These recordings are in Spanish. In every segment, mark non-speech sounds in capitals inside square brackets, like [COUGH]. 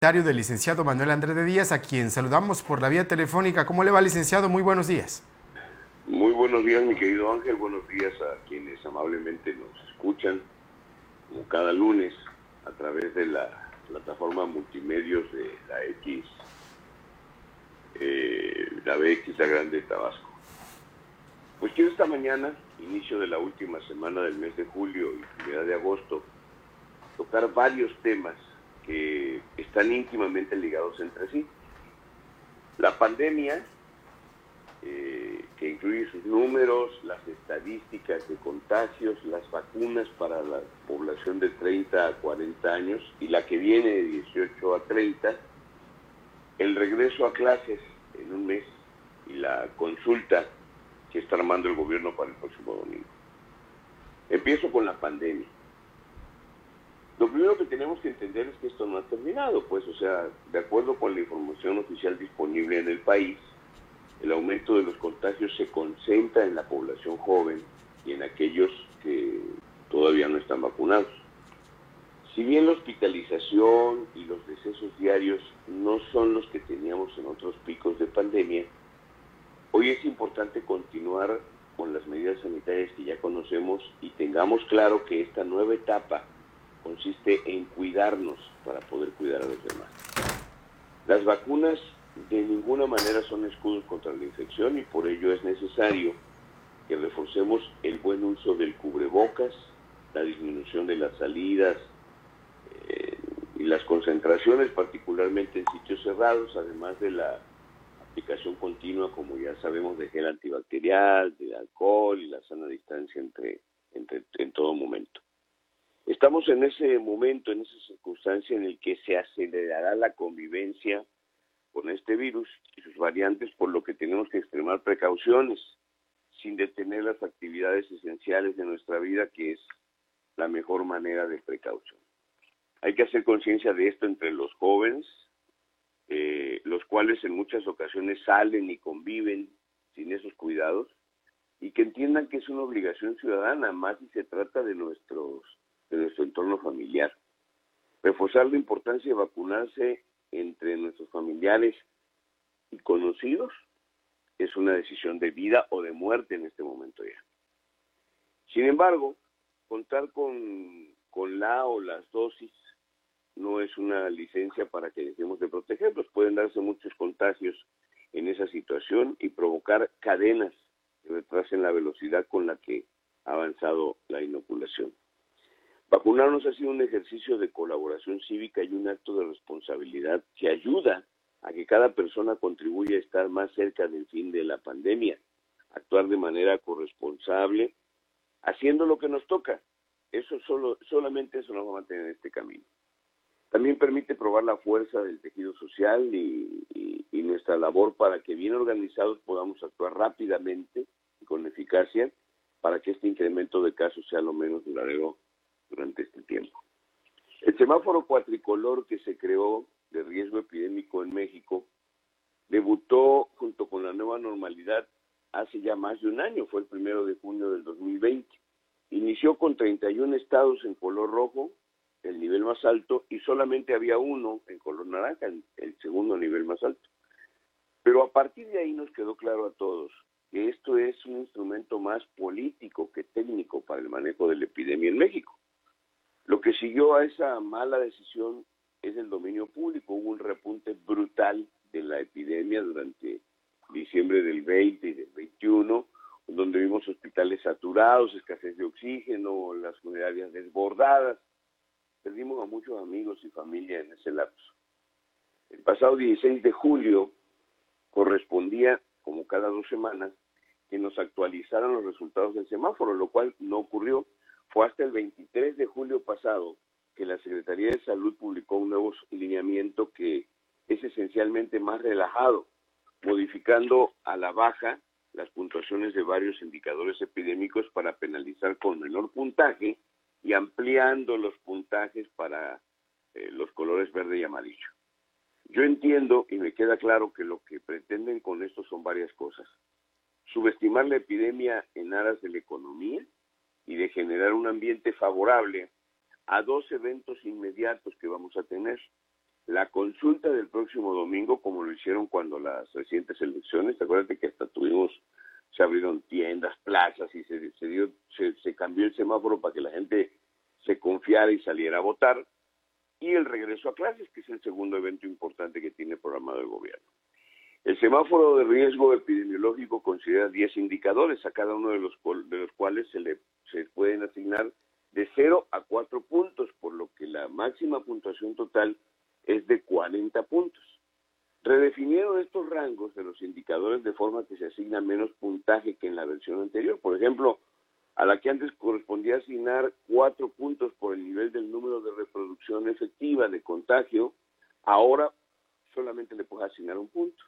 del licenciado Manuel Andrés de Díaz, a quien saludamos por la vía telefónica. ¿Cómo le va, licenciado? Muy buenos días. Muy buenos días, mi querido Ángel. Buenos días a quienes amablemente nos escuchan, como cada lunes, a través de la plataforma multimedios de la X, eh, la BX, la Grande Tabasco. Pues quiero esta mañana, inicio de la última semana del mes de julio y primera de agosto, tocar varios temas que están íntimamente ligados entre sí. La pandemia, eh, que incluye sus números, las estadísticas de contagios, las vacunas para la población de 30 a 40 años y la que viene de 18 a 30, el regreso a clases en un mes y la consulta que está armando el gobierno para el próximo domingo. Empiezo con la pandemia. Lo primero que tenemos que entender es que esto no ha terminado, pues, o sea, de acuerdo con la información oficial disponible en el país, el aumento de los contagios se concentra en la población joven y en aquellos que todavía no están vacunados. Si bien la hospitalización y los decesos diarios no son los que teníamos en otros picos de pandemia, hoy es importante continuar con las medidas sanitarias que ya conocemos y tengamos claro que esta nueva etapa consiste en cuidarnos para poder cuidar a los demás. Las vacunas de ninguna manera son escudos contra la infección y por ello es necesario que reforcemos el buen uso del cubrebocas, la disminución de las salidas eh, y las concentraciones, particularmente en sitios cerrados, además de la aplicación continua, como ya sabemos, de gel antibacterial, de alcohol y la sana distancia entre, entre en todo momento. Estamos en ese momento, en esa circunstancia en el que se acelerará la convivencia con este virus y sus variantes, por lo que tenemos que extremar precauciones sin detener las actividades esenciales de nuestra vida, que es la mejor manera de precaución. Hay que hacer conciencia de esto entre los jóvenes, eh, los cuales en muchas ocasiones salen y conviven sin esos cuidados, y que entiendan que es una obligación ciudadana, más si se trata de nuestros de nuestro entorno familiar. Reforzar la importancia de vacunarse entre nuestros familiares y conocidos es una decisión de vida o de muerte en este momento ya. Sin embargo, contar con, con la o las dosis no es una licencia para que dejemos de protegerlos. Pueden darse muchos contagios en esa situación y provocar cadenas que retrasen la velocidad con la que ha avanzado la inoculación. Vacunarnos ha sido un ejercicio de colaboración cívica y un acto de responsabilidad que ayuda a que cada persona contribuya a estar más cerca del fin de la pandemia, actuar de manera corresponsable, haciendo lo que nos toca. Eso solo, solamente eso nos va a mantener en este camino. También permite probar la fuerza del tejido social y, y nuestra labor para que bien organizados podamos actuar rápidamente y con eficacia para que este incremento de casos sea lo menos duradero durante este tiempo. El semáforo cuatricolor que se creó de riesgo epidémico en México debutó junto con la nueva normalidad hace ya más de un año, fue el primero de junio del 2020. Inició con 31 estados en color rojo, el nivel más alto, y solamente había uno en color naranja, el segundo nivel más alto. Pero a partir de ahí nos quedó claro a todos que esto es un instrumento más político que técnico para el manejo de la epidemia en México. Lo que siguió a esa mala decisión es el dominio público. Hubo un repunte brutal de la epidemia durante diciembre del 20 y del 21, donde vimos hospitales saturados, escasez de oxígeno, las funerarias desbordadas. Perdimos a muchos amigos y familia en ese lapso. El pasado 16 de julio correspondía, como cada dos semanas, que nos actualizaran los resultados del semáforo, lo cual no ocurrió. Fue hasta el 23 de julio pasado que la Secretaría de Salud publicó un nuevo lineamiento que es esencialmente más relajado, modificando a la baja las puntuaciones de varios indicadores epidémicos para penalizar con menor puntaje y ampliando los puntajes para eh, los colores verde y amarillo. Yo entiendo y me queda claro que lo que pretenden con esto son varias cosas. Subestimar la epidemia en aras de la economía, y de generar un ambiente favorable a dos eventos inmediatos que vamos a tener. la consulta del próximo domingo, como lo hicieron cuando las recientes elecciones, te acuerdas que hasta tuvimos, se abrieron tiendas, plazas y se, se, dio, se, se cambió el semáforo para que la gente se confiara y saliera a votar, y el regreso a clases, que es el segundo evento importante que tiene programado el gobierno. El semáforo de riesgo epidemiológico considera 10 indicadores, a cada uno de los, de los cuales se le asignar de 0 a 4 puntos, por lo que la máxima puntuación total es de 40 puntos. Redefinieron estos rangos de los indicadores de forma que se asigna menos puntaje que en la versión anterior. Por ejemplo, a la que antes correspondía asignar 4 puntos por el nivel del número de reproducción efectiva de contagio, ahora solamente le puede asignar un punto.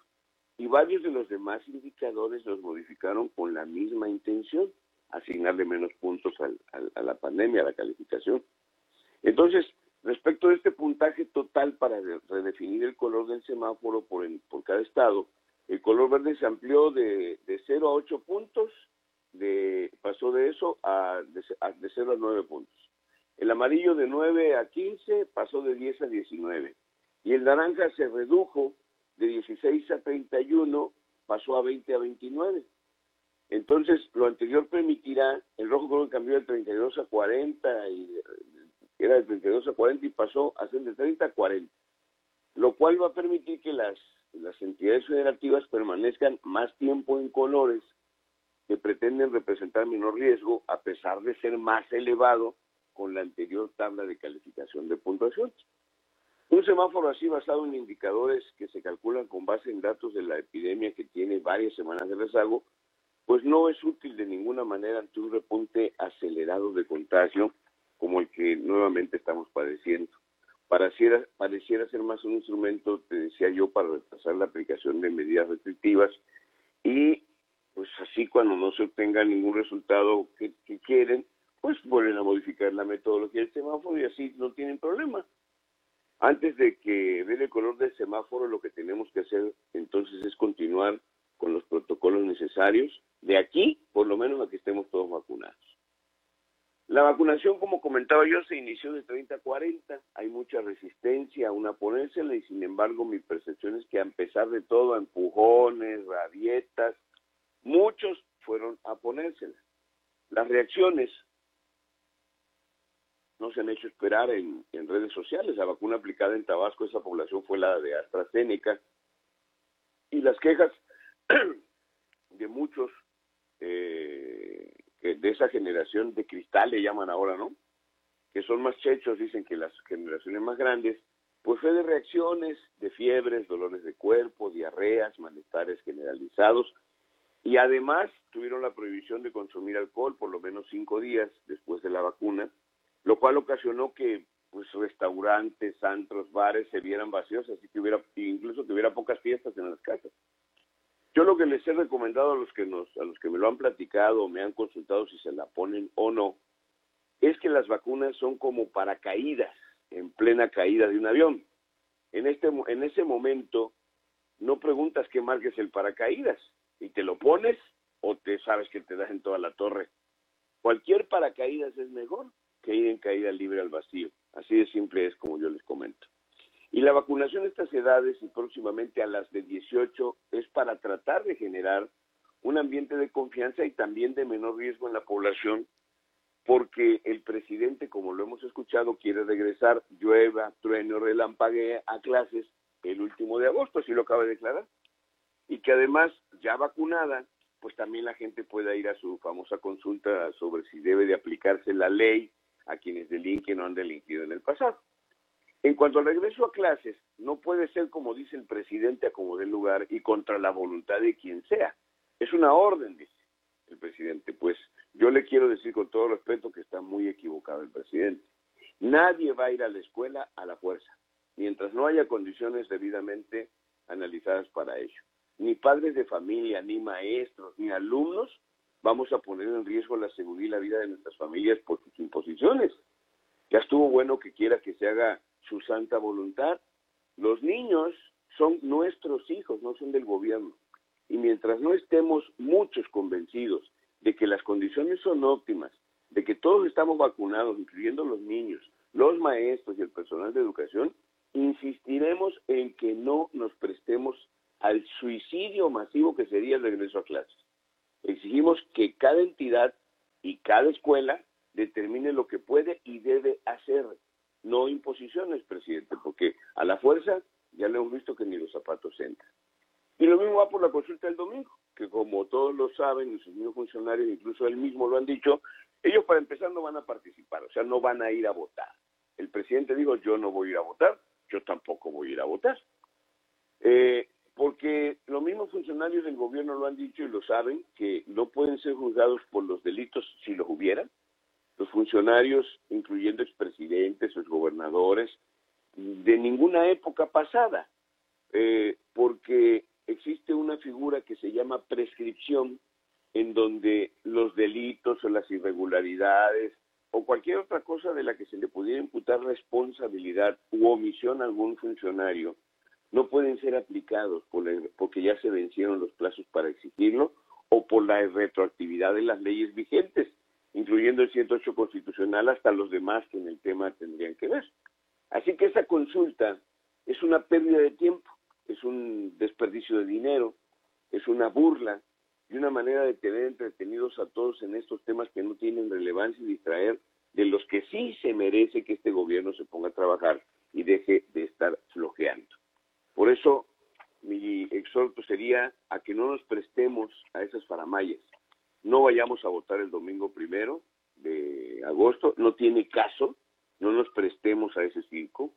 Y varios de los demás indicadores los modificaron con la misma intención, asignarle menos puntos al, al, a la pandemia, a la calificación. Entonces, Respecto a este puntaje total para redefinir el color del semáforo por, en, por cada estado, el color verde se amplió de, de 0 a 8 puntos, de, pasó de eso a de, a de 0 a 9 puntos. El amarillo de 9 a 15 pasó de 10 a 19. Y el naranja se redujo de 16 a 31, pasó a 20 a 29. Entonces, lo anterior permitirá, el rojo color cambió de 32 a 40 y era de 32 a 40 y pasó a ser de 30 a 40, lo cual va a permitir que las, las entidades federativas permanezcan más tiempo en colores que pretenden representar menor riesgo a pesar de ser más elevado con la anterior tabla de calificación de puntuación. Un semáforo así basado en indicadores que se calculan con base en datos de la epidemia que tiene varias semanas de rezago, pues no es útil de ninguna manera ante un repunte acelerado de contagio como el que nuevamente estamos padeciendo. Pareciera, pareciera ser más un instrumento, te decía yo, para retrasar la aplicación de medidas restrictivas y pues así cuando no se obtenga ningún resultado que, que quieren, pues vuelven a modificar la metodología del semáforo y así no tienen problema. Antes de que ver el color del semáforo, lo que tenemos que hacer entonces es continuar necesarios, de aquí por lo menos a que estemos todos vacunados. La vacunación, como comentaba yo, se inició de 30 a 40. Hay mucha resistencia a ponérsela y sin embargo mi percepción es que a pesar de todo, empujones, rabietas, muchos fueron a ponérsela. Las reacciones no se han hecho esperar en, en, redes sociales. La vacuna aplicada en Tabasco, esa población fue la de AstraZeneca. Y las quejas [CLEARS THROAT] de muchos eh, de esa generación de cristal le llaman ahora, ¿no? Que son más chechos, dicen que las generaciones más grandes, pues fue de reacciones, de fiebres, dolores de cuerpo, diarreas, malestares generalizados, y además tuvieron la prohibición de consumir alcohol por lo menos cinco días después de la vacuna, lo cual ocasionó que pues restaurantes, antros, bares se vieran vacíos, así que hubiera, incluso que hubiera pocas fiestas en las casas. Yo lo que les he recomendado a los que nos, a los que me lo han platicado me han consultado si se la ponen o no, es que las vacunas son como paracaídas en plena caída de un avión. En este, en ese momento no preguntas qué marques el paracaídas y te lo pones o te sabes que te das en toda la torre. Cualquier paracaídas es mejor que ir en caída libre al vacío. Así de simple es como yo les comento. Y la vacunación a estas edades y próximamente a las de 18 es para tratar de generar un ambiente de confianza y también de menor riesgo en la población, porque el presidente, como lo hemos escuchado, quiere regresar llueva, trueno, relampaguee a clases el último de agosto, así lo acaba de declarar. Y que además, ya vacunada, pues también la gente pueda ir a su famosa consulta sobre si debe de aplicarse la ley a quienes delinquen o han delinquido en el pasado. En cuanto al regreso a clases, no puede ser como dice el presidente a como del lugar y contra la voluntad de quien sea. Es una orden, dice el presidente. Pues yo le quiero decir con todo respeto que está muy equivocado el presidente. Nadie va a ir a la escuela a la fuerza, mientras no haya condiciones debidamente analizadas para ello. Ni padres de familia, ni maestros, ni alumnos vamos a poner en riesgo la seguridad y la vida de nuestras familias por sus imposiciones. Ya estuvo bueno que quiera que se haga su santa voluntad. Los niños son nuestros hijos, no son del gobierno. Y mientras no estemos muchos convencidos de que las condiciones son óptimas, de que todos estamos vacunados, incluyendo los niños, los maestros y el personal de educación, insistiremos en que no nos prestemos al suicidio masivo que sería el regreso a clases. Exigimos que cada entidad y cada escuela determine lo que puede y debe hacer, no imposiciones, presidente, porque a la fuerza ya le hemos visto que ni los zapatos entran. Y lo mismo va por la consulta del domingo, que como todos lo saben, sus mismos funcionarios, incluso él mismo lo han dicho, ellos para empezar no van a participar, o sea, no van a ir a votar. El presidente dijo, yo no voy a ir a votar, yo tampoco voy a ir a votar. Eh, porque los mismos funcionarios del gobierno lo han dicho y lo saben, que no pueden ser juzgados por los delitos si los hubieran. Los funcionarios, incluyendo expresidentes, gobernadores, de ninguna época pasada, eh, porque existe una figura que se llama prescripción, en donde los delitos o las irregularidades o cualquier otra cosa de la que se le pudiera imputar responsabilidad u omisión a algún funcionario no pueden ser aplicados porque ya se vencieron los plazos para exigirlo o por la retroactividad de las leyes vigentes, incluyendo el 108 constitucional hasta los demás que en el tema tendrían que ver. Así que esa consulta es una pérdida de tiempo, es un desperdicio de dinero, es una burla y una manera de tener entretenidos a todos en estos temas que no tienen relevancia y distraer de los que sí se merece que este gobierno se ponga a trabajar y deje de estar flojeando. Por eso mi exhorto sería a que no nos prestemos a esas faramayas. No vayamos a votar el domingo primero de agosto, no tiene caso, no nos prestemos a ese circo.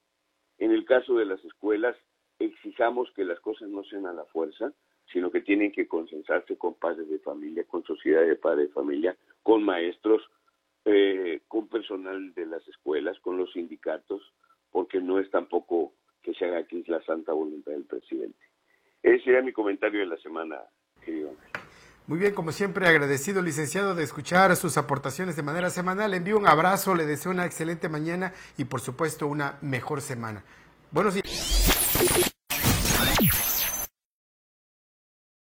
En el caso de las escuelas, exijamos que las cosas no sean a la fuerza, sino que tienen que consensarse con padres de familia, con sociedades de padres de familia, con maestros, eh, con personal de las escuelas, con los sindicatos, porque no es tampoco que se haga aquí la santa voluntad del presidente. Ese sería mi comentario de la semana, querido Muy bien, como siempre, agradecido, licenciado, de escuchar sus aportaciones de manera semanal. Le envío un abrazo, le deseo una excelente mañana y, por supuesto, una mejor semana. Buenos días.